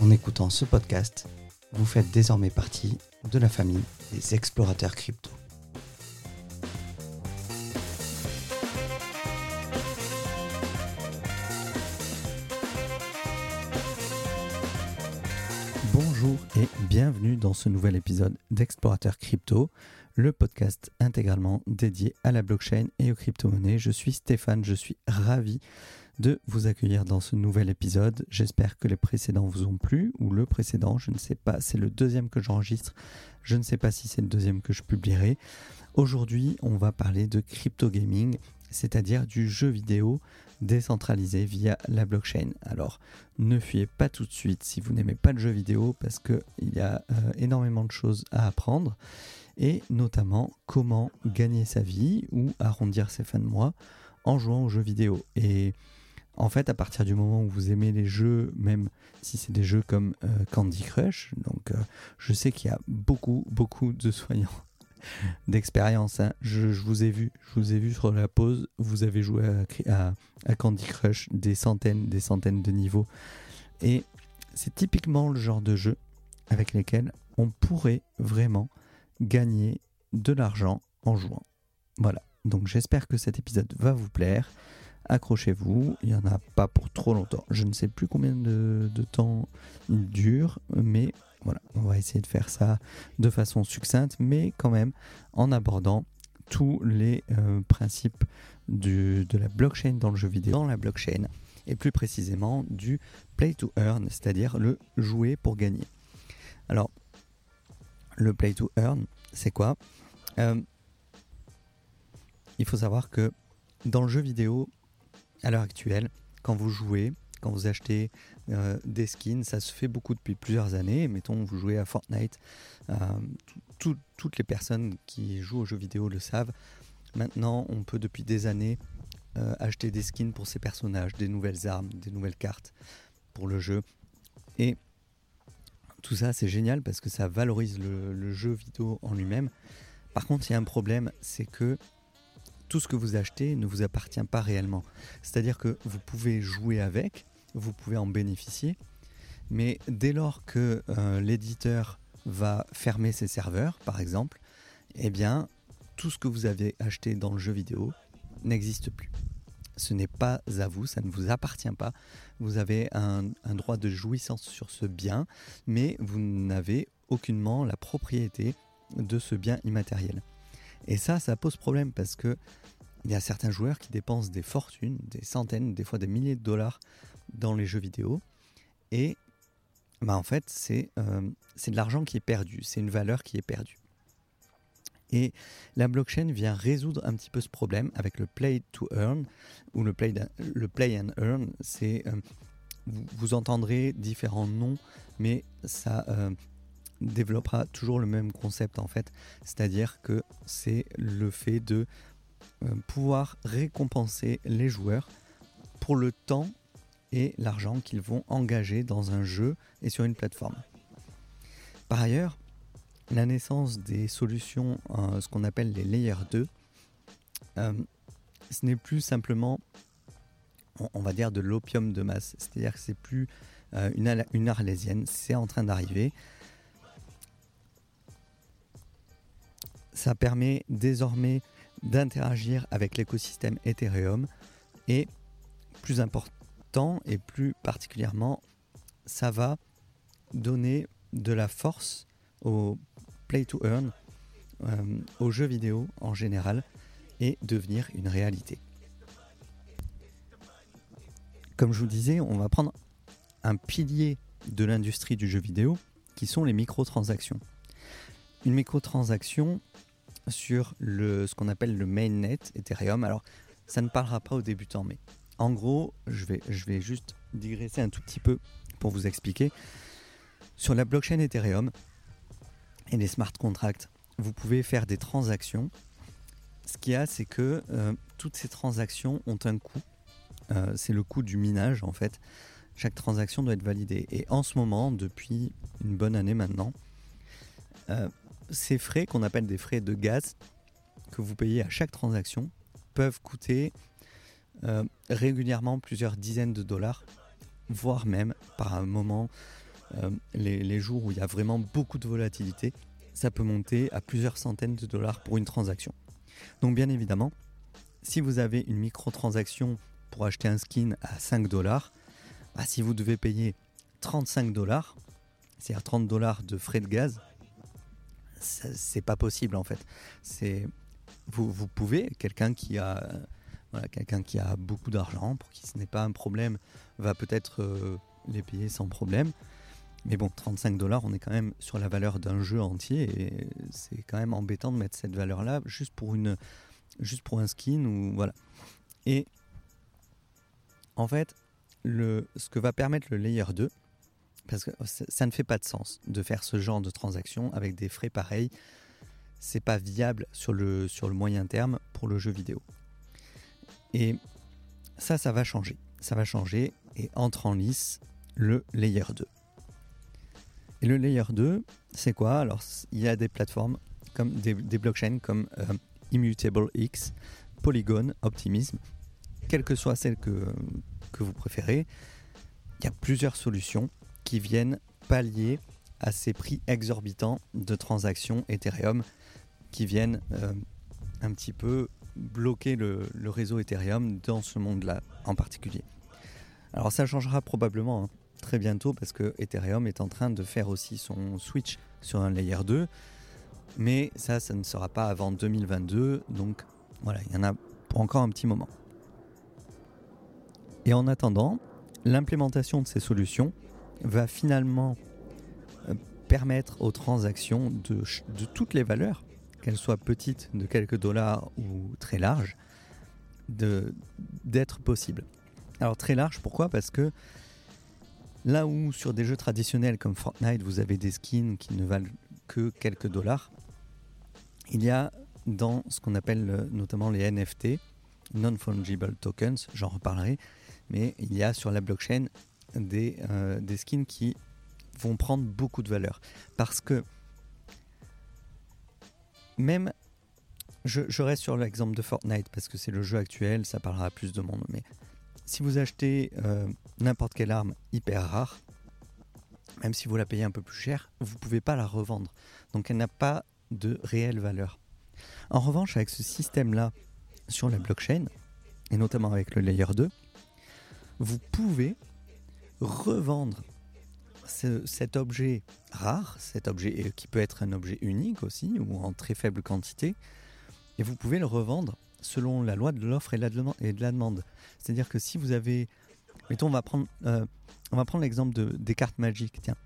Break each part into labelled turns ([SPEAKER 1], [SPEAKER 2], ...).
[SPEAKER 1] En écoutant ce podcast, vous faites désormais partie de la famille des explorateurs crypto. Bonjour et bienvenue dans ce nouvel épisode d'Explorateur Crypto, le podcast intégralement dédié à la blockchain et aux crypto-monnaies. Je suis Stéphane, je suis ravi de vous accueillir dans ce nouvel épisode. J'espère que les précédents vous ont plu, ou le précédent, je ne sais pas, c'est le deuxième que j'enregistre, je ne sais pas si c'est le deuxième que je publierai. Aujourd'hui, on va parler de crypto gaming, c'est-à-dire du jeu vidéo décentralisé via la blockchain. Alors, ne fuyez pas tout de suite si vous n'aimez pas le jeu vidéo, parce qu'il y a euh, énormément de choses à apprendre, et notamment comment gagner sa vie ou arrondir ses fins de mois en jouant aux jeux vidéo. Et en fait, à partir du moment où vous aimez les jeux, même si c'est des jeux comme euh, Candy Crush, donc euh, je sais qu'il y a beaucoup, beaucoup de soignants d'expérience. Hein. Je, vous ai vu, je vous ai vu sur la pause. Vous avez joué à, à Candy Crush des centaines, des centaines de niveaux, et c'est typiquement le genre de jeu avec lesquels on pourrait vraiment gagner de l'argent en jouant. Voilà. Donc j'espère que cet épisode va vous plaire accrochez-vous, il n'y en a pas pour trop longtemps. Je ne sais plus combien de, temps il dure, mais voilà, on va essayer de faire ça de façon succincte, mais quand même en abordant tous les euh, principes de la blockchain dans le jeu vidéo, dans la blockchain, et plus précisément du play to earn, c'est-à-dire le jouer pour gagner. Alors, le play to earn, c'est quoi? Euh, Il faut savoir que dans le jeu vidéo, à l'heure actuelle, quand vous jouez, quand vous achetez euh, des skins, ça se fait beaucoup depuis plusieurs années. Mettons, vous jouez à Fortnite, euh, toutes les personnes qui jouent aux jeux vidéo le savent. Maintenant, on peut depuis des années euh, acheter des skins pour ces personnages, des nouvelles armes, des nouvelles cartes pour le jeu. Et tout ça, c'est génial parce que ça valorise le jeu vidéo en lui-même. Par contre, il y a un problème, c'est que tout ce que vous achetez ne vous appartient pas réellement. C'est-à-dire que vous pouvez jouer avec, vous pouvez en bénéficier, mais dès lors que euh, l'éditeur va fermer ses serveurs, par exemple, eh bien, tout ce que vous avez acheté dans le jeu vidéo n'existe plus. Ce n'est pas à vous, ça ne vous appartient pas. Vous avez un, un droit de jouissance sur ce bien, mais vous n'avez aucunement la propriété de ce bien immatériel. Et ça, ça pose problème parce que il y a certains joueurs qui dépensent des fortunes, des centaines, des fois des milliers de dollars dans les jeux vidéo. Et bah en fait, c'est euh, de l'argent qui est perdu, c'est une valeur qui est perdue. Et la blockchain vient résoudre un petit peu ce problème avec le play to earn ou le play, le play and earn. C'est euh, vous, entendrez différents noms, mais ça euh, développera toujours le même concept en fait, c'est-à-dire que c'est le fait de euh, pouvoir récompenser les joueurs pour le temps et l'argent qu'ils vont engager dans un jeu et sur une plateforme. Par ailleurs, la naissance des solutions, euh, ce qu'on appelle les layers 2, euh, ce n'est plus simplement, on, va dire, de l'opium de masse. C'est-à-dire que c'est plus une arlésienne, c'est en train d'arriver. Ça permet désormais d'interagir avec l'écosystème Ethereum et plus important et plus particulièrement, ça va donner de la force au play to earn, euh, aux jeux vidéo en général et devenir une réalité. Comme je vous disais, on va prendre un pilier de l'industrie du jeu vidéo qui sont les microtransactions. Une microtransaction, sur le, ce qu'on appelle le mainnet Ethereum. Alors, ça ne parlera pas aux débutants, mais en gros, je vais, je vais juste digresser un tout petit peu pour vous expliquer. Sur la blockchain Ethereum et les smart contracts, vous pouvez faire des transactions. Ce qu'il y a, c'est que euh, toutes ces transactions ont un coût. Euh, c'est le coût du minage en fait. Chaque transaction doit être validée. Et en ce moment, depuis une bonne année maintenant, euh, ces frais qu'on appelle des frais de gaz que vous payez à chaque transaction peuvent coûter régulièrement plusieurs dizaines de dollars, voire même par un moment euh, les, jours où il y a vraiment beaucoup de volatilité, ça peut monter à plusieurs centaines de dollars pour une transaction. Donc bien évidemment, si vous avez une micro-transaction pour acheter un skin à 5 dollars, bah, si vous devez payer 35 dollars, c'est-à-dire 30 dollars de frais de gaz, c'est pas possible en fait. C'est vous, pouvez, quelqu'un qui a voilà, quelqu'un qui a beaucoup d'argent, pour qui ce n'est pas un problème, va peut-être euh, les payer sans problème. Mais bon, 35 dollars, on est quand même sur la valeur d'un jeu entier et c'est quand même embêtant de mettre cette valeur-là juste pour une, juste pour un skin ou voilà. Et en fait, le, ce que va permettre le layer 2, parce que ça ne fait pas de sens de faire ce genre de transaction avec des frais pareils. C'est pas viable sur le, sur le moyen terme pour le jeu vidéo. Et ça, ça va changer. Ça va changer et entre en lice le layer 2. Et le layer 2, c'est quoi? Alors, il y a des plateformes, comme des, blockchains comme euh, Immutable X, Polygon, Optimism, quelle que soit celle que, que vous préférez, il y a plusieurs solutions qui viennent pallier à ces prix exorbitants de transactions Ethereum qui viennent euh, un petit peu bloquer le, réseau Ethereum dans ce monde-là en particulier. Alors ça changera probablement. Hein très bientôt parce que Ethereum est en train de faire aussi son switch sur un layer 2. Mais ça, ça ne sera pas avant 2022. Donc voilà, il y en a pour encore un petit moment. Et en attendant, l'implémentation de ces solutions va finalement euh, permettre aux transactions de, toutes les valeurs, qu'elles soient petites de quelques dollars ou très larges, d'être possibles. Alors très large, pourquoi? Parce que Là où sur des jeux traditionnels comme Fortnite, vous avez des skins qui ne valent que quelques dollars, il y a dans ce qu'on appelle euh, notamment les NFT, Non-Fungible Tokens, j'en reparlerai, mais il y a sur la blockchain des, euh, des skins qui vont prendre beaucoup de valeur. Parce que même, je, je reste sur l'exemple de Fortnite, parce que c'est le jeu actuel, ça parlera à plus de monde, mais si vous achetez euh, n'importe quelle arme hyper rare, même si vous la payez un peu plus cher, vous ne pouvez pas la revendre. Donc elle n'a pas de réelle valeur. En revanche, avec ce système-là sur la blockchain, et notamment avec le layer 2, vous pouvez revendre cet objet rare, cet objet qui peut être un objet unique aussi, ou en très faible quantité, et vous pouvez le revendre selon la loi de l'offre et, de la demande. C'est-à-dire que si vous avez, mettons, on va prendre, euh, on va prendre l'exemple de, des cartes magiques. Tiens,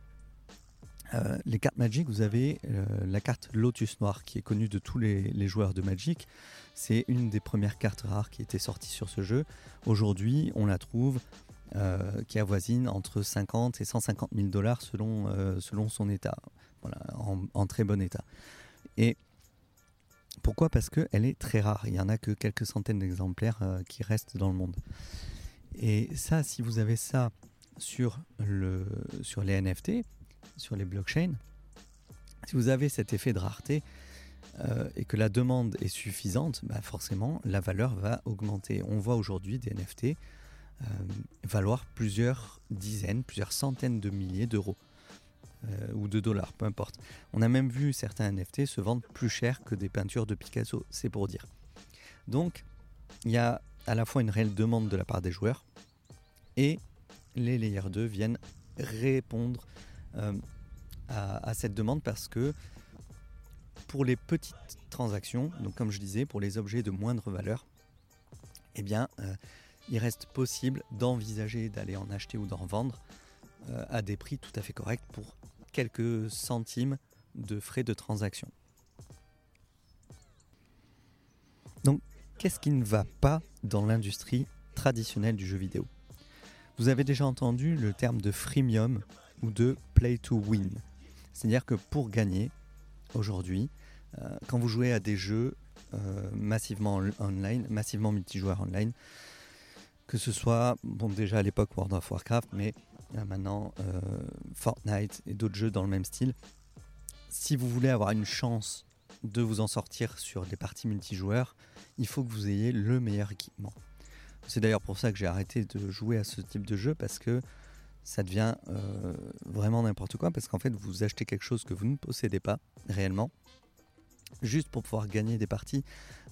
[SPEAKER 1] euh, les cartes Magic, vous avez euh, la carte Lotus Noir qui est connue de tous les, joueurs de Magic. C'est une des premières cartes rares qui était sortie sur ce jeu. Aujourd'hui, on la trouve qui avoisine entre 50 et 150 000 dollars selon, selon son état, voilà, en, très bon état. Et pourquoi? Parce qu'elle est très rare. Il n'y en a que quelques centaines d'exemplaires euh, qui restent dans le monde. Et ça, si vous avez ça sur, le, sur les NFT, sur les blockchains, si vous avez cet effet de rareté euh, et que la demande est suffisante, bah forcément la valeur va augmenter. On voit aujourd'hui des NFT euh, valoir plusieurs dizaines, plusieurs centaines de milliers d'euros. Euh, ou de dollars, peu importe. On a même vu certains NFT se vendre plus cher que des peintures de Picasso, c'est pour dire. Donc, il y a à la fois une réelle demande de la part des joueurs et les Layer 2 viennent répondre euh, à, cette demande parce que pour les petites transactions, donc comme je disais, pour les objets de moindre valeur, eh bien, il reste possible d'envisager d'aller en acheter ou d'en vendre à des prix tout à fait corrects pour quelques centimes de frais de transaction. Donc, qu'est-ce qui ne va pas dans l'industrie traditionnelle du jeu vidéo? Vous avez déjà entendu le terme de freemium ou de play to win. C'est-à-dire que pour gagner, aujourd'hui, euh, quand vous jouez à des jeux euh, massivement online, massivement multijoueurs online, que ce soit, déjà à l'époque World of Warcraft, mais euh, maintenant Fortnite et d'autres jeux dans le même style, si vous voulez avoir une chance de vous en sortir sur des parties multijoueurs, il faut que vous ayez le meilleur équipement. C'est d'ailleurs pour ça que j'ai arrêté de jouer à ce type de jeu parce que ça devient vraiment n'importe quoi parce qu'en fait vous achetez quelque chose que vous ne possédez pas réellement juste pour pouvoir gagner des parties.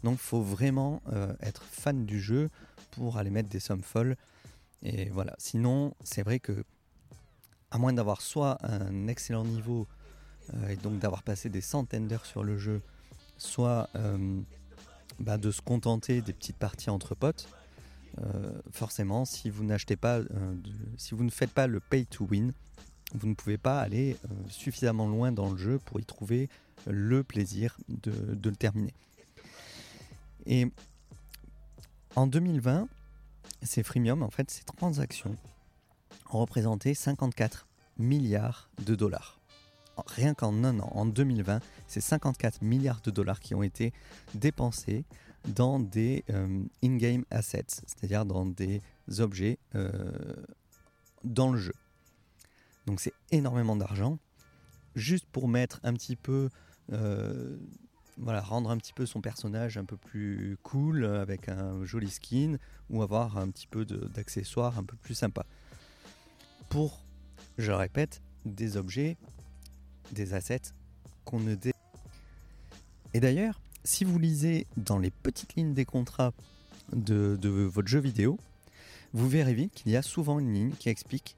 [SPEAKER 1] Donc faut vraiment euh, être fan du jeu pour aller mettre des sommes folles. Et voilà, sinon c'est vrai que à moins d'avoir soit un excellent niveau euh, et donc d'avoir passé des centaines d'heures sur le jeu, soit euh, bah, de se contenter des petites parties entre potes, forcément si vous n'achetez pas, si vous ne faites pas le pay to win, vous ne pouvez pas aller suffisamment loin dans le jeu pour y trouver le plaisir de, le terminer. Et en 2020, ces freemium, en fait, ces transactions ont représenté 54 milliards de dollars. Rien qu'en un an, en 2020, c'est 54 milliards de dollars qui ont été dépensés dans des euh, in-game assets, c'est-à-dire dans des objets euh, dans le jeu. Donc c'est énormément d'argent, juste pour mettre un petit peu euh, voilà, rendre un petit peu son personnage un peu plus cool avec un joli skin ou avoir un petit peu d'accessoires un peu plus sympa. Pour, je répète, des objets, des assets qu'on ne dé... Et d'ailleurs, si vous lisez dans les petites lignes des contrats de, votre jeu vidéo, vous verrez vite qu'il y a souvent une ligne qui explique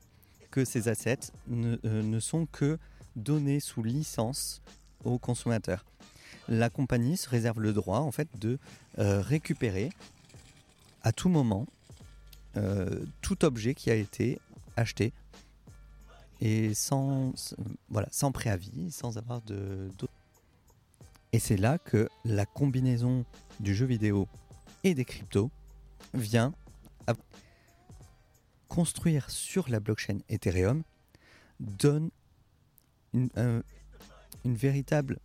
[SPEAKER 1] que ces assets ne, euh, ne sont que donnés sous licence aux consommateurs. La compagnie se réserve le droit en fait de euh, récupérer à tout moment euh, tout objet qui a été acheté et sans, voilà, sans préavis, sans avoir de. Et c'est là que la combinaison du jeu vidéo et des cryptos vient à construire sur la blockchain Ethereum donne une, une véritable...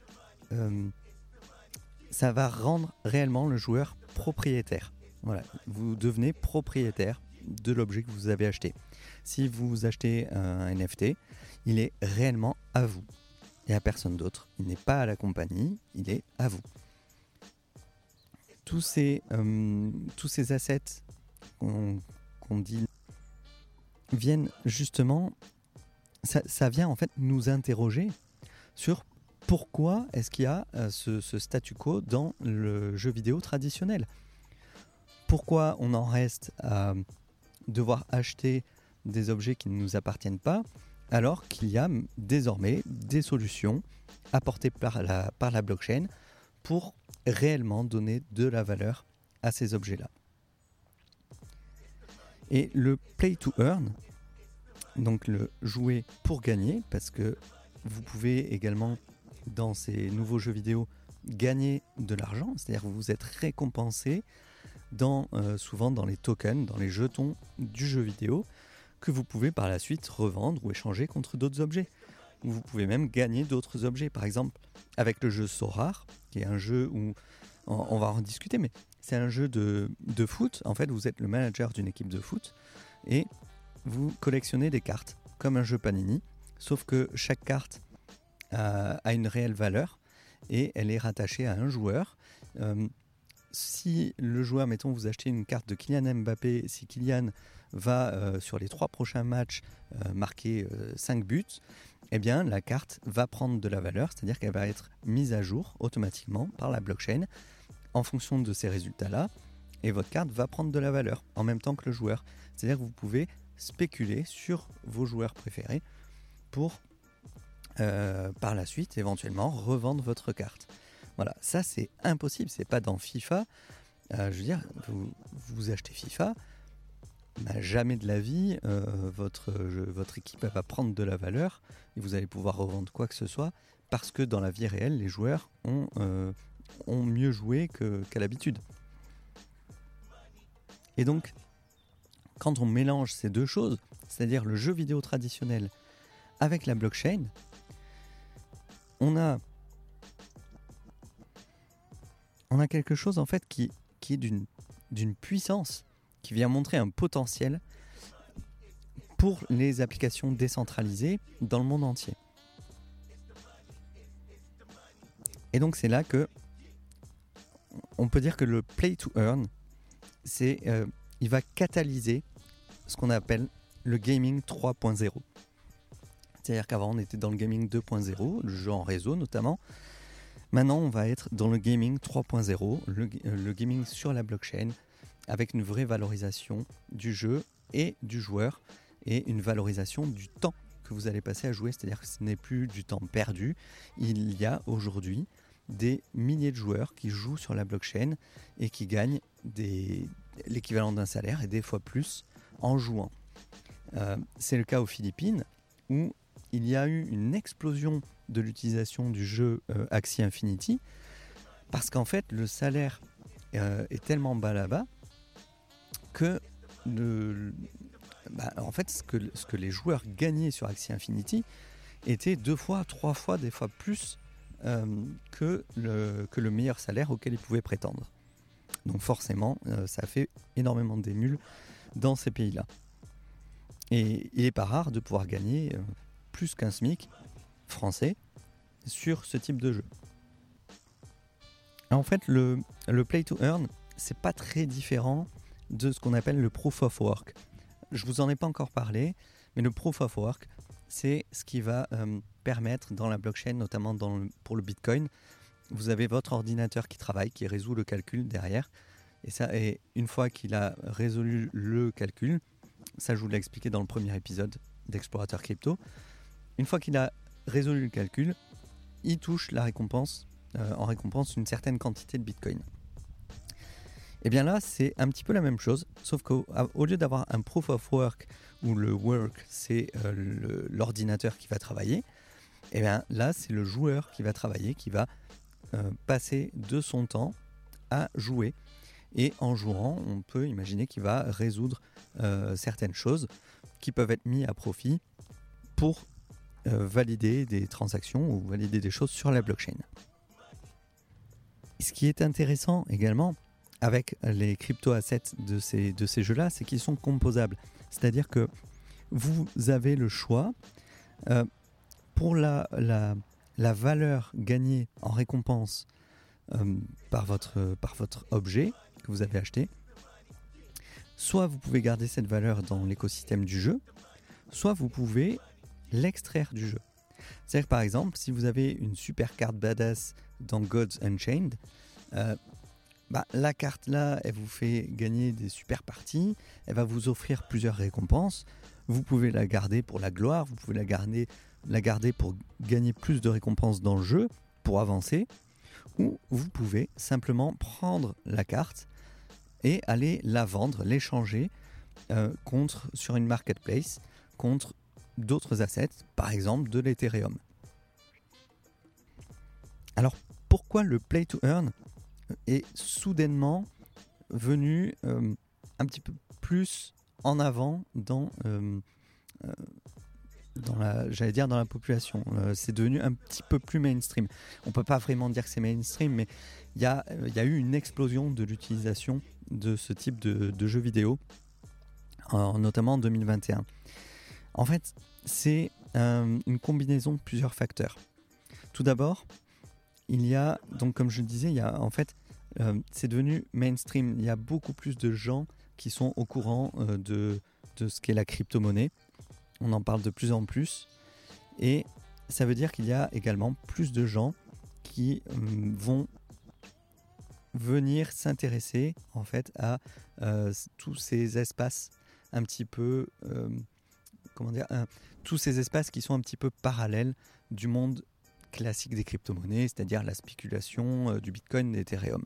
[SPEAKER 1] Euh, ça va rendre réellement le joueur propriétaire. Voilà, vous devenez propriétaire de l'objet que vous avez acheté. Si vous achetez un NFT, il est réellement à vous et à personne d'autre. Il n'est pas à la compagnie, il est à vous. Tous ces, euh, tous ces assets qu'on dit viennent justement, ça, ça, vient en fait nous interroger sur pourquoi est-ce qu'il y a euh, ce, statu quo dans le jeu vidéo traditionnel? Pourquoi on en reste à devoir acheter des objets qui ne nous appartiennent pas alors qu'il y a désormais des solutions apportées par la, par la blockchain pour réellement donner de la valeur à ces objets-là? Et le play to earn, donc le jouer pour gagner, parce que vous pouvez également, dans ces nouveaux jeux vidéo, gagner de l'argent, c'est-à-dire vous êtes récompensé dans, euh, souvent dans les tokens, dans les jetons du jeu vidéo, que vous pouvez par la suite revendre ou échanger contre d'autres objets. Vous pouvez même gagner d'autres objets. Par exemple, avec le jeu Sorar, qui est un jeu où on va en discuter, mais c'est un jeu de, foot. En fait, vous êtes le manager d'une équipe de foot et vous collectionnez des cartes, comme un jeu Panini. Sauf que chaque carte a, une réelle valeur et elle est rattachée à un joueur. Euh, si le joueur, mettons, vous achetez une carte de Kylian Mbappé, si Kylian va euh, sur les trois prochains matchs euh, marquer 5 buts, eh bien la carte va prendre de la valeur, c'est-à-dire qu'elle va être mise à jour automatiquement par la blockchain en fonction de ces résultats-là, et votre carte va prendre de la valeur en même temps que le joueur. C'est-à-dire que vous pouvez spéculer sur vos joueurs préférés pour euh, par la suite éventuellement revendre votre carte. Voilà, ça c'est impossible, c'est pas dans FIFA. Euh, je veux dire, vous, achetez FIFA, bah, jamais de la vie euh, votre, équipe va prendre de la valeur et vous allez pouvoir revendre quoi que ce soit parce que dans la vie réelle, les joueurs ont, ont mieux joué qu'à l'habitude. Et donc, quand on mélange ces deux choses, c'est-à-dire le jeu vidéo traditionnel avec la blockchain, on a, quelque chose en fait qui, est d'une, d'une puissance, qui vient montrer un potentiel pour les applications décentralisées dans le monde entier. Et donc c'est là que on peut dire que le play to earn, c'est, euh, il va catalyser ce qu'on appelle le gaming 3.0. C'est-à-dire qu'avant on était dans le gaming 2.0, le jeu en réseau notamment. Maintenant on va être dans le gaming 3.0, le, euh, le gaming sur la blockchain, avec une vraie valorisation du jeu et du joueur, et une valorisation du temps que vous allez passer à jouer. C'est-à-dire que ce n'est plus du temps perdu. Il y a aujourd'hui des milliers de joueurs qui jouent sur la blockchain et qui gagnent l'équivalent d'un salaire et des fois plus en jouant. Euh, c'est le cas aux Philippines où il y a eu une explosion de l'utilisation du jeu euh, Axie Infinity parce qu'en fait le salaire euh, est tellement bas là-bas que bah, en fait ce que, les joueurs gagnaient sur Axie Infinity était deux fois, trois fois, des fois plus euh, que, le, meilleur salaire auquel ils pouvaient prétendre. Donc forcément, euh, ça fait énormément d'émules dans ces pays-là. Et il n'est pas rare de pouvoir gagner plus qu'un SMIC français sur ce type de jeu. En fait, le, play to earn, c'est pas très différent de ce qu'on appelle le proof of work. Je vous en ai pas encore parlé, mais le proof of work, c'est ce qui va permettre dans la blockchain, notamment pour le Bitcoin, vous avez votre ordinateur qui travaille, qui résout le calcul derrière. Et ça, et une fois qu'il a résolu le calcul, ça je vous l'ai expliqué dans le premier épisode d'Explorateur Crypto, une fois qu'il a résolu le calcul, il touche la récompense, euh, en récompense une certaine quantité de Bitcoin. Et bien là, c'est un petit peu la même chose, sauf qu'au lieu d'avoir un proof of work où le work c'est euh, l'ordinateur qui va travailler, et eh bien là, c'est le joueur qui va travailler, qui va euh, passer de son temps à jouer. Et en jouant, on peut imaginer qu'il va résoudre certaines choses qui peuvent être mises à profit pour valider des transactions ou valider des choses sur la blockchain. Ce qui est intéressant également avec les crypto-assets de ces, de ces jeux-là, c'est qu'ils sont composables. C'est-à-dire que vous avez le choix pour la, la, valeur gagnée en récompense euh, par, votre, par votre objet que vous avez acheté, soit vous pouvez garder cette valeur dans l'écosystème du jeu, soit vous pouvez l'extraire du jeu. C'est-à-dire par exemple, si vous avez une super carte badass dans Gods Unchained, euh, bah, la carte là, elle vous fait gagner des super parties, elle va vous offrir plusieurs récompenses. Vous pouvez la garder pour la gloire, vous pouvez la garder la garder pour gagner plus de récompenses dans le jeu, pour avancer, ou vous pouvez simplement prendre la carte et aller la vendre, l'échanger euh, contre sur une marketplace contre d'autres assets, par exemple de l'Ethereum. Alors pourquoi le play to earn est soudainement venu euh, un petit peu plus en avant dans euh, dans la, population? Euh, c'est devenu un petit peu plus mainstream. On peut pas vraiment dire que c'est mainstream, mais il y a, eu une explosion de l'utilisation de ce type de, jeux vidéo, notamment en 2021. En fait, c'est euh, une combinaison de plusieurs facteurs. Tout d'abord, il y a, donc comme je le disais, il y a en fait, euh, c'est devenu mainstream. Il y a beaucoup plus de gens qui sont au courant de, de ce qu'est la crypto-monnaie on en parle de plus en plus. Et ça veut dire qu'il y a également plus de gens qui hum, vont venir s'intéresser en fait à euh, tous ces espaces un petit peu comment dire tous ces espaces qui sont un petit peu parallèles du monde classique des crypto-monnaies, c'est-à-dire la spéculation euh, du Bitcoin et d'Ethereum.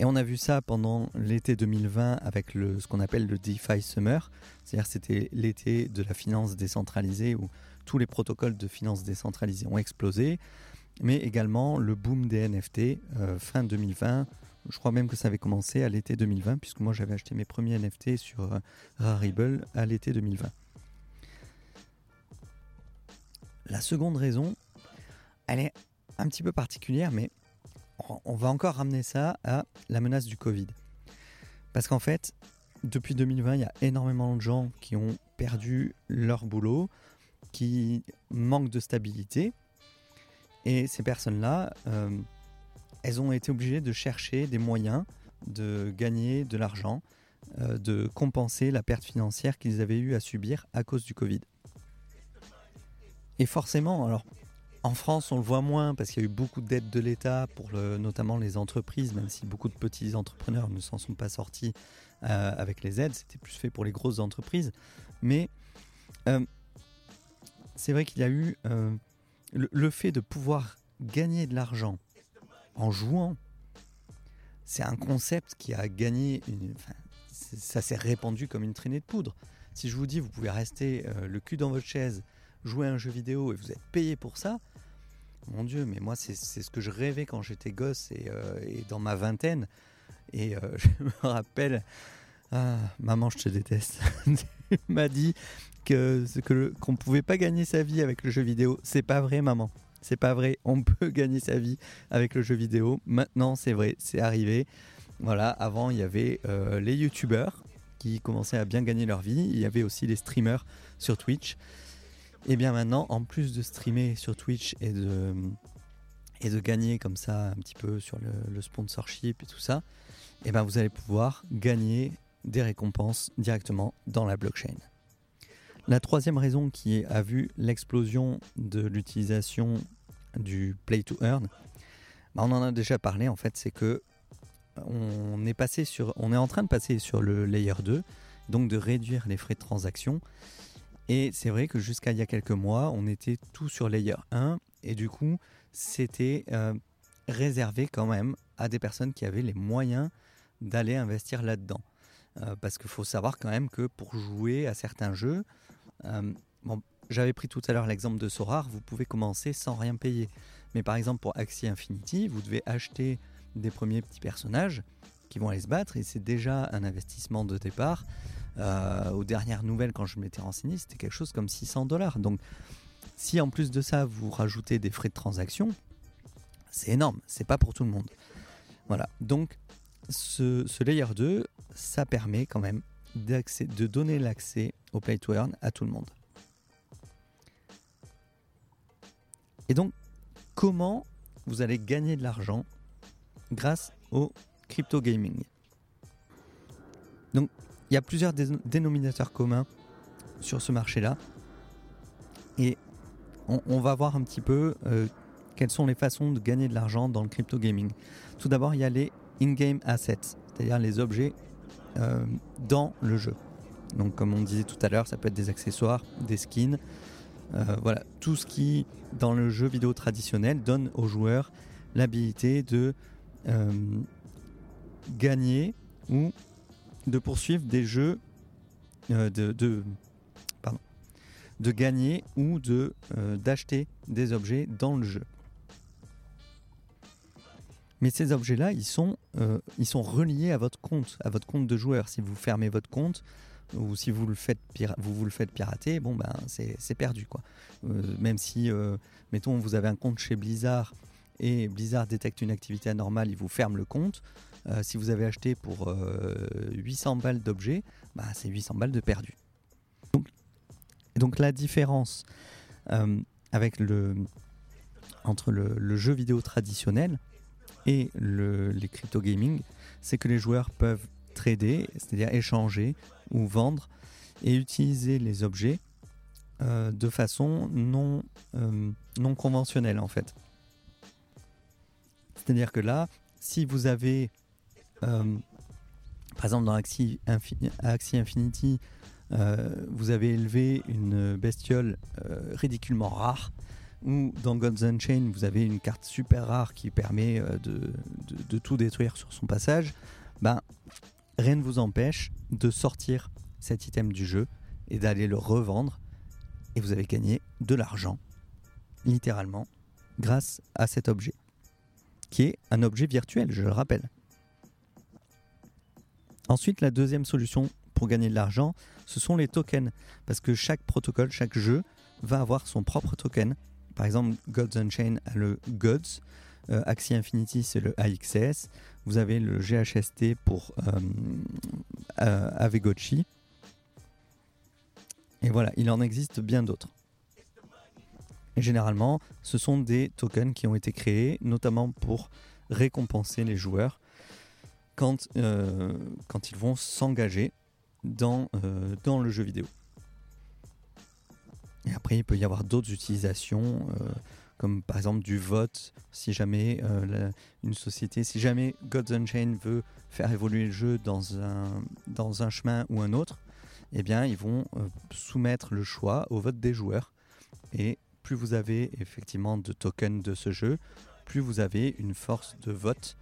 [SPEAKER 1] Et on a vu ça pendant l'été 2020 avec le, ce qu'on appelle le DeFi Summer, c'est-à-dire c'était l'été de la finance décentralisée où tous les protocoles de finance décentralisée ont explosé, mais également le boom des NFT euh, fin 2020. Je crois même que ça avait commencé à l'été 2020, puisque moi j'avais acheté mes premiers NFT sur euh, Rarible à l'été 2020. La seconde raison, elle est un petit peu particulière, mais on va encore ramener ça à la menace du Covid. Parce qu'en fait, depuis 2020, il y a énormément de gens qui ont perdu leur boulot, qui manquent de stabilité. Et ces personnes-là, euh, elles ont été obligées de chercher des moyens de gagner de l'argent, euh, de compenser la perte financière qu'ils avaient eu à subir à cause du Covid. Et forcément, alors en France, on le voit moins parce qu'il y a eu beaucoup d'aides de l'État pour notamment les entreprises, même si beaucoup de petits entrepreneurs ne s'en sont pas sortis euh, avec les aides. C'était plus fait pour les grosses entreprises. Mais euh, c'est vrai qu'il y a eu le, fait de pouvoir gagner de l'argent en jouant. C'est un concept qui a gagné ça s'est répandu comme une traînée de poudre. Si je vous dis, vous pouvez rester le cul dans votre chaise jouer à un jeu vidéo et vous êtes payé pour ça, mon Dieu, mais moi c'est ce que je rêvais quand j'étais gosse et, euh, dans ma vingtaine. Et euh, je me rappelle, ah, maman, je te déteste, m'a dit qu'on ne pouvait pas gagner sa vie avec le jeu vidéo. C'est pas vrai, maman. C'est pas vrai. On peut gagner sa vie avec le jeu vidéo. Maintenant, c'est vrai, c'est arrivé. Voilà, avant, il y avait euh, les youtubeurs qui commençaient à bien gagner leur vie. Il y avait aussi les streamers sur Twitch. Et bien maintenant, en plus de streamer sur Twitch et de, gagner comme ça un petit peu sur le, sponsorship et tout ça, et ben vous allez pouvoir gagner des récompenses directement dans la blockchain. La troisième raison qui a vu l'explosion de l'utilisation du play to earn, ben on en a déjà parlé en fait, c'est que on est en train de passer sur le layer 2, donc de réduire les frais de transaction et c'est vrai que jusqu'à il y a quelques mois, on était tout sur Layer 1 et du coup, c'était euh, réservé quand même à des personnes qui avaient les moyens d'aller investir là-dedans. Euh, parce qu'il faut savoir quand même que pour jouer à certains jeux, euh, bon, j'avais pris tout à l'heure l'exemple de Sorar, vous pouvez commencer sans rien payer. Mais par exemple pour Axie Infinity, vous devez acheter des premiers petits personnages qui vont aller se battre et c'est déjà un investissement de départ euh, aux dernières nouvelles, quand je m'étais renseigné, c'était quelque chose comme 600 dollars. Donc, si en plus de ça, vous rajoutez des frais de transaction, c'est énorme. C'est pas pour tout le monde. Voilà. Donc, ce, layer 2, ça permet quand même de donner l'accès au play to earn à tout le monde. Et donc, comment vous allez gagner de l'argent grâce au crypto gaming? Donc, il y a plusieurs dénominateurs communs sur ce marché-là. Et on, va voir un petit peu euh, quelles sont les façons de gagner de l'argent dans le crypto gaming. Tout d'abord, il y a les in-game assets, c'est-à-dire les objets euh, dans le jeu. Donc, comme on disait tout à l'heure, ça peut être des accessoires, des skins, euh, voilà, tout ce qui, dans le jeu vidéo traditionnel, donne aux joueurs l'habilité de gagner ou de poursuivre des jeux, euh, de, de, gagner ou de euh, d'acheter des objets dans le jeu. Mais ces objets-là, ils sont, euh, ils sont reliés à votre compte, à votre compte de joueur. Si vous fermez votre compte ou si vous le faites, vous, vous le faites pirater, bon ben c'est perdu quoi. même si, mettons, vous avez un compte chez Blizzard et Blizzard détecte une activité anormale, il vous ferme le compte. Euh, si vous avez acheté pour 800 euh, balles d'objets, bah, c'est 800 balles de perdu. Donc, donc la différence euh, avec le, entre le, jeu vidéo traditionnel et le, les crypto gaming, c'est que les joueurs peuvent trader, c'est-à-dire échanger ou vendre et utiliser les objets de façon non, non conventionnelle en fait. C'est-à-dire que là, si vous avez euh, par exemple, dans Axie, Infinity, euh, vous avez élevé une bestiole euh, ridiculement rare, ou dans Gods Unchained, vous avez une carte super rare qui permet de, tout détruire sur son passage. Ben, rien ne vous empêche de sortir cet item du jeu et d'aller le revendre, et vous avez gagné de l'argent, littéralement, grâce à cet objet, qui est un objet virtuel, je le rappelle. Ensuite, la deuxième solution pour gagner de l'argent, ce sont les tokens. Parce que chaque protocole, chaque jeu va avoir son propre token. Par exemple, Gods Unchained a le Gods, euh, Axie Infinity c'est le AXS, vous avez le GHST pour euh, euh, Avegochi. Et voilà, il en existe bien d'autres. Et généralement, ce sont des tokens qui ont été créés notamment pour récompenser les joueurs quand, euh, quand ils vont s'engager dans, dans le jeu vidéo. Et après, il peut y avoir d'autres utilisations, euh, comme par exemple du vote, si jamais une société, si jamais Gods Unchained veut faire évoluer le jeu dans un, dans un chemin ou un autre, eh bien, ils vont soumettre le choix au vote des joueurs. Et plus vous avez effectivement de tokens de ce jeu, plus vous avez une force de vote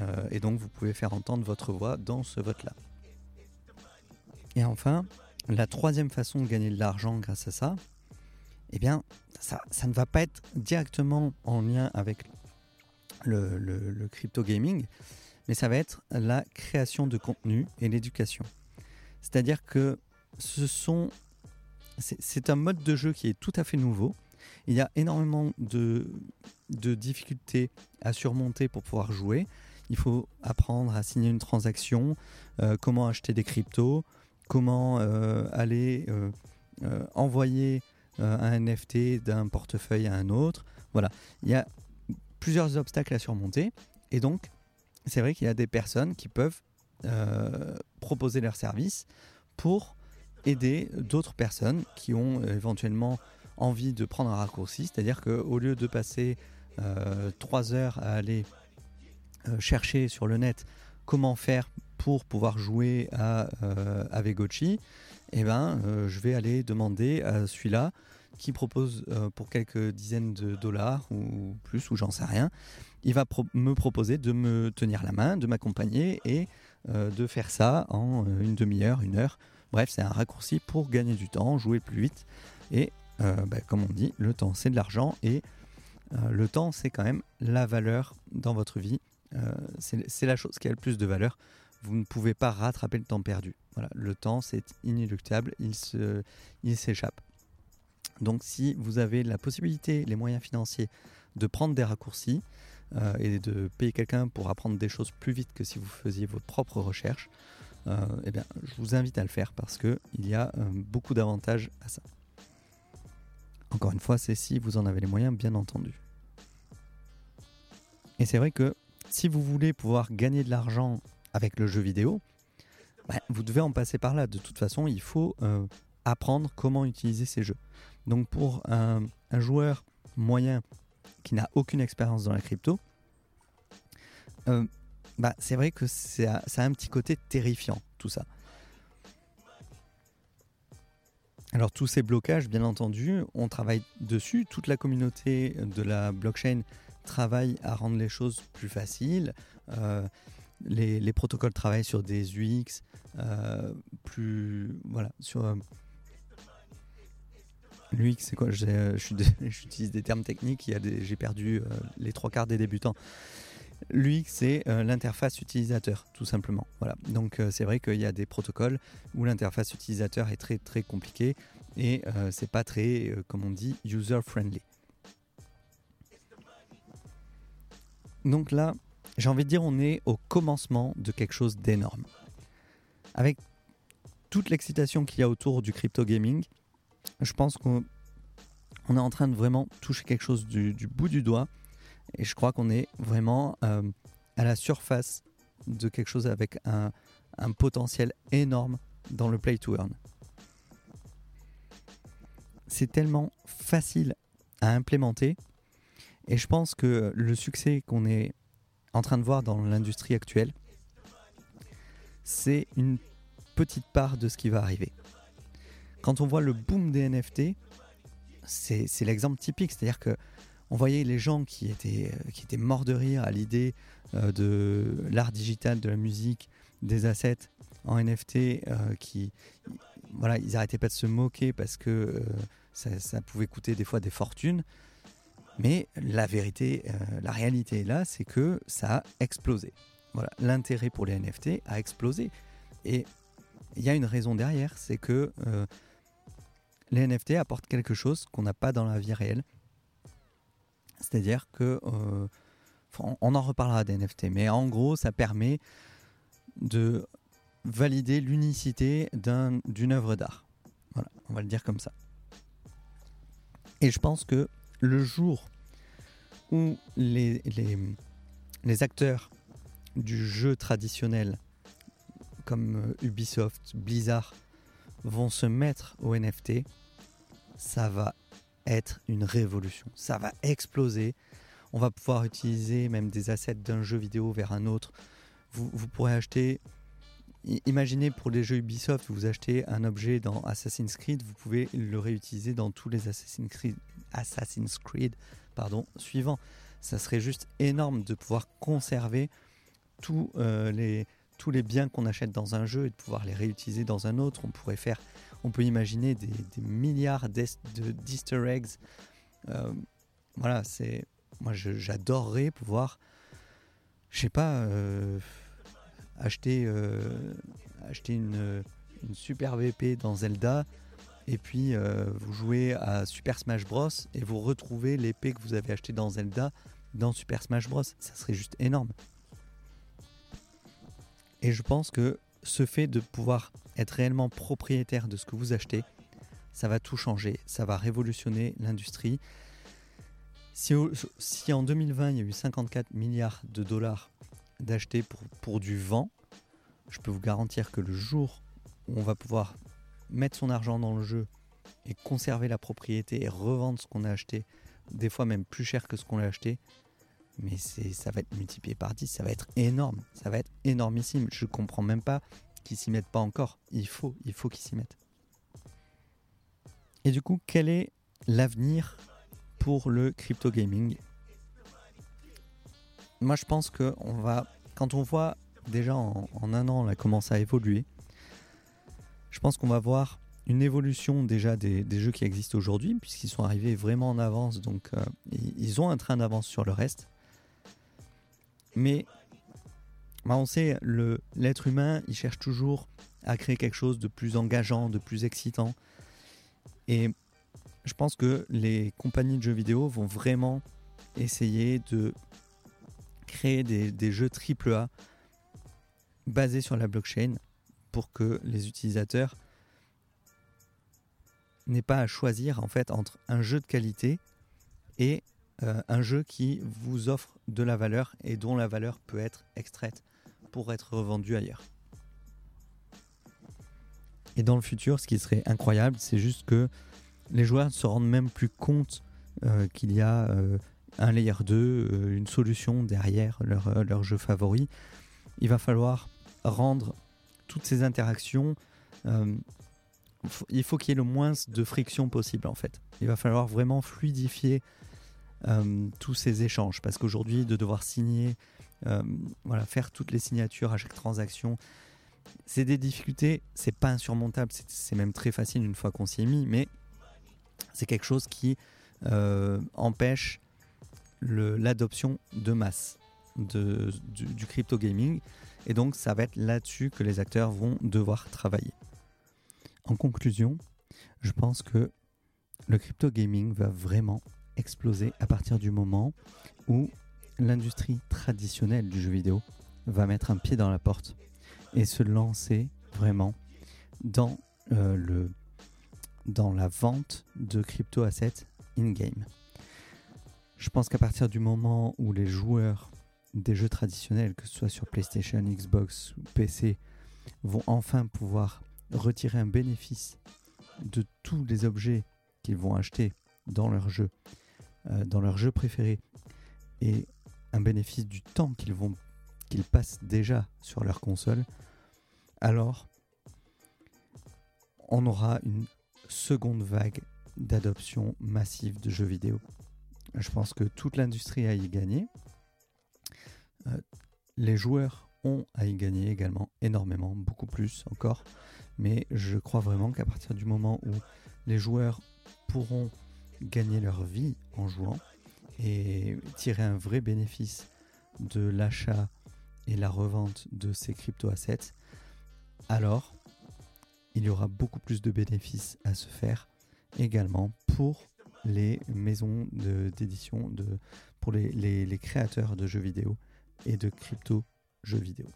[SPEAKER 1] euh, et donc vous pouvez faire entendre votre voix dans ce vote-là. Et enfin, la troisième façon de gagner de l'argent grâce à ça, eh bien, ça, ne va pas être directement en lien avec le, crypto gaming, mais ça va être la création de contenu et l'éducation. C'est-à-dire que ce sont, c'est un mode de jeu qui est tout à fait nouveau. Il y a énormément de, difficultés à surmonter pour pouvoir jouer. Il faut apprendre à signer une transaction, euh, comment acheter des cryptos, comment euh, aller euh, envoyer un NFT d'un portefeuille à un autre. Voilà, il y a plusieurs obstacles à surmonter. Et donc, c'est vrai qu'il y a des personnes qui peuvent proposer leurs services pour aider d'autres personnes qui ont éventuellement envie de prendre un raccourci, c'est-à-dire qu'au lieu de passer trois heures à aller euh, chercher sur le net comment faire pour pouvoir jouer à, euh, eh ben, euh, je vais aller demander à celui-là qui propose euh, pour quelques dizaines de dollars ou plus, ou j'en sais rien, il va me proposer de me tenir la main, de m'accompagner et de faire ça en une demi-heure, une heure. Bref, c'est un raccourci pour gagner du temps, jouer plus vite. Et bah, comme on dit, le temps c'est de l'argent et le temps c'est quand même la valeur dans votre vie euh, c'est la chose qui a le plus de valeur. Vous ne pouvez pas rattraper le temps perdu. Voilà, le temps, c'est inéluctable, il s'échappe. Il Donc si vous avez la possibilité, les moyens financiers de prendre des raccourcis euh, et de payer quelqu'un pour apprendre des choses plus vite que si vous faisiez votre propre recherche, euh, eh bien, je vous invite à le faire parce qu'il y a beaucoup d'avantages à ça. Encore une fois, c'est si vous en avez les moyens, bien entendu. Et c'est vrai que si vous voulez pouvoir gagner de l'argent avec le jeu vidéo, bah, vous devez en passer par là. De toute façon, il faut euh, apprendre comment utiliser ces jeux. Donc pour un, joueur moyen qui n'a aucune expérience dans la crypto, euh, bah, c'est vrai que ça a un petit côté terrifiant, tout ça. Alors tous ces blocages, bien entendu, on travaille dessus. Toute la communauté de la blockchain travaille à rendre les choses plus faciles. Euh, les, protocoles travaillent sur des UX euh, plus. Voilà, sur. Euh, L'UX, c'est quoi J'utilise des termes techniques, j'ai perdu les trois quarts des débutants. L'UX, c'est l'interface utilisateur, tout simplement. Voilà. Donc, c'est vrai qu'il y a des protocoles où l'interface utilisateur est très très compliquée et c'est pas très, comme on dit, user-friendly. Donc là, j'ai envie de dire, on est au commencement de quelque chose d'énorme. Avec toute l'excitation qu'il y a autour du crypto gaming, je pense qu'on est en train de vraiment toucher quelque chose du, bout du doigt. Et je crois qu'on est vraiment euh, à la surface de quelque chose avec un, un potentiel énorme dans le play to earn. C'est tellement facile à implémenter et je pense que le succès qu'on est en train de voir dans l'industrie actuelle, c'est une petite part de ce qui va arriver. Quand on voit le boom des NFT, c'est l'exemple typique, c'est-à-dire que on voyait les gens qui étaient, euh, morts de rire à l'idée euh, de l'art digital, de la musique, des assets en NFT, euh, qui voilà, ils arrêtaient pas de se moquer parce que ça, pouvait coûter des fois des fortunes. Mais la vérité, euh, la réalité là, c'est que ça a explosé. Voilà, l'intérêt pour les NFT a explosé. Et il y a une raison derrière, c'est que euh, les NFT apportent quelque chose qu'on n'a pas dans la vie réelle. C'est-à-dire que, euh, on en reparlera des NFT, mais en gros, ça permet de valider l'unicité d'une œuvre d'art. Voilà, on va le dire comme ça. Et je pense que le jour où les, acteurs du jeu traditionnel comme euh, Ubisoft, Blizzard vont se mettre au NFT, ça va être une révolution. Ça va exploser. On va pouvoir utiliser même des assets d'un jeu vidéo vers un autre. Vous, vous pourrez acheter. Imaginez pour les jeux Ubisoft, vous achetez un objet dans Assassin's Creed, vous pouvez le réutiliser dans tous les Assassin's Creed, Assassin's Creed pardon, suivants. Ça serait juste énorme de pouvoir conserver tous euh, les, tous les biens qu'on achète dans un jeu et de pouvoir les réutiliser dans un autre. On pourrait faire, on peut imaginer des, milliards d'easter eggs. Euh, voilà, c'est, moi j'adorerais pouvoir, je sais pas, euh, acheter, acheter une, une, super VP dans Zelda et puis vous jouez à Super Smash Bros et vous retrouvez l'épée que vous avez acheté dans Zelda dans Super Smash Bros. Ça serait juste énorme. Et je pense que ce fait de pouvoir être réellement propriétaire de ce que vous achetez, ça va tout changer, ça va révolutionner l'industrie. Si, en 2020 il y a eu 54 milliards de dollars d'acheter pour, pour du vent, je peux vous garantir que le jour où on va pouvoir mettre son argent dans le jeu et conserver la propriété et revendre ce qu'on a acheté, des fois même plus cher que ce qu'on a acheté, mais ça va être multiplié par 10, ça va être énorme, ça va être énormissime. Je comprends même pas qu'ils s'y mettent pas encore. Il faut, il faut qu'ils s'y mettent. Et du coup, quel est l'avenir pour le crypto gaming? Moi, je pense que va, quand on voit déjà en, un an, là, comment ça a évolué, je pense qu'on va voir une évolution déjà des, jeux qui existent aujourd'hui, puisqu'ils sont arrivés vraiment en avance, donc euh, ils ont un train d'avance sur le reste. Mais bah, on sait, l'être humain, il cherche toujours à créer quelque chose de plus engageant, de plus excitant. Et je pense que les compagnies de jeux vidéo vont vraiment essayer de créer des, des jeux AAA basés sur la blockchain pour que les utilisateurs n'aient pas à choisir en fait entre un jeu de qualité et euh, un jeu qui vous offre de la valeur et dont la valeur peut être extraite pour être revendue ailleurs. Et dans le futur, ce qui serait incroyable, c'est juste que les joueurs ne se rendent même plus compte euh, qu'il y a euh, un layer 2, une solution derrière leur, leur, jeu favori. Il va falloir rendre toutes ces interactions il faut qu'il y ait le moins de friction possible en fait. Il va falloir vraiment fluidifier euh, tous ces échanges. Parce qu'aujourd'hui, de devoir signer, euh, voilà, faire toutes les signatures à chaque transaction, c'est des difficultés, c'est pas insurmontable, c'est même très facile une fois qu'on s'y est mis, mais c'est quelque chose qui euh, empêche l'adoption de masse du, crypto gaming. Et donc, ça va être là-dessus que les acteurs vont devoir travailler. En conclusion, je pense que le crypto gaming va vraiment exploser à partir du moment où l'industrie traditionnelle du jeu vidéo va mettre un pied dans la porte et se lancer vraiment dans, euh, le, dans la vente de crypto-assets in-game. Je pense qu'à partir du moment où les joueurs des jeux traditionnels, que ce soit sur PlayStation, Xbox ou PC, vont enfin pouvoir retirer un bénéfice de tous les objets qu'ils vont acheter dans leur jeu euh, dans leur jeu préféré et un bénéfice du temps qu'ils vont qu'ils passent déjà sur leur console, alors on aura une seconde vague d'adoption massive de jeux vidéo. Je pense que toute l'industrie a y gagné. Euh, les joueurs ont à y gagner également énormément, beaucoup plus encore. Mais je crois vraiment qu'à partir du moment où les joueurs pourront gagner leur vie en jouant et tirer un vrai bénéfice de l'achat et la revente de ces crypto-assets, alors il y aura beaucoup plus de bénéfices à se faire également pour les maisons d'édition, pour les, créateurs de jeux vidéo et de crypto jeux vidéo.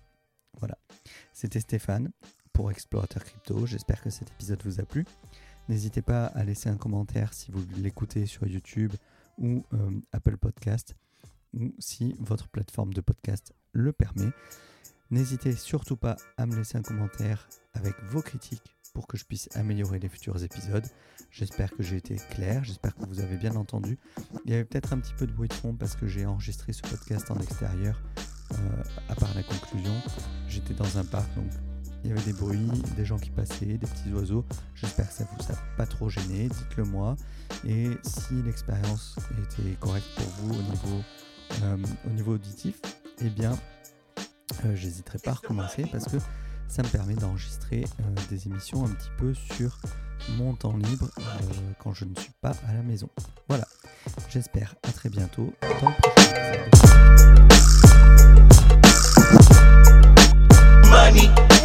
[SPEAKER 1] Voilà. C'était Stéphane pour Explorateur Crypto. J'espère que cet épisode vous a plu. N'hésitez pas à laisser un commentaire si vous l'écoutez sur YouTube ou euh, Apple Podcast ou si votre plateforme de podcast le permet. N'hésitez surtout pas à me laisser un commentaire avec vos critiques pour que je puisse améliorer les futurs épisodes. J'espère que j'ai été clair, j'espère que vous avez bien entendu. Il y avait peut-être un petit peu de bruit de fond parce que j'ai enregistré ce podcast en extérieur, euh, à part la conclusion. J'étais dans un parc, donc il y avait des bruits, des gens qui passaient, des petits oiseaux. J'espère que ça vous a pas trop gêné, dites-le moi. Et si l'expérience était correcte pour vous au niveau, euh, au niveau auditif, eh bien, euh, j'hésiterai pas à recommencer parce que ça me permet d'enregistrer euh, des émissions un petit peu sur mon temps libre euh, quand je ne suis pas à la maison. Voilà, j'espère à très bientôt dans le prochain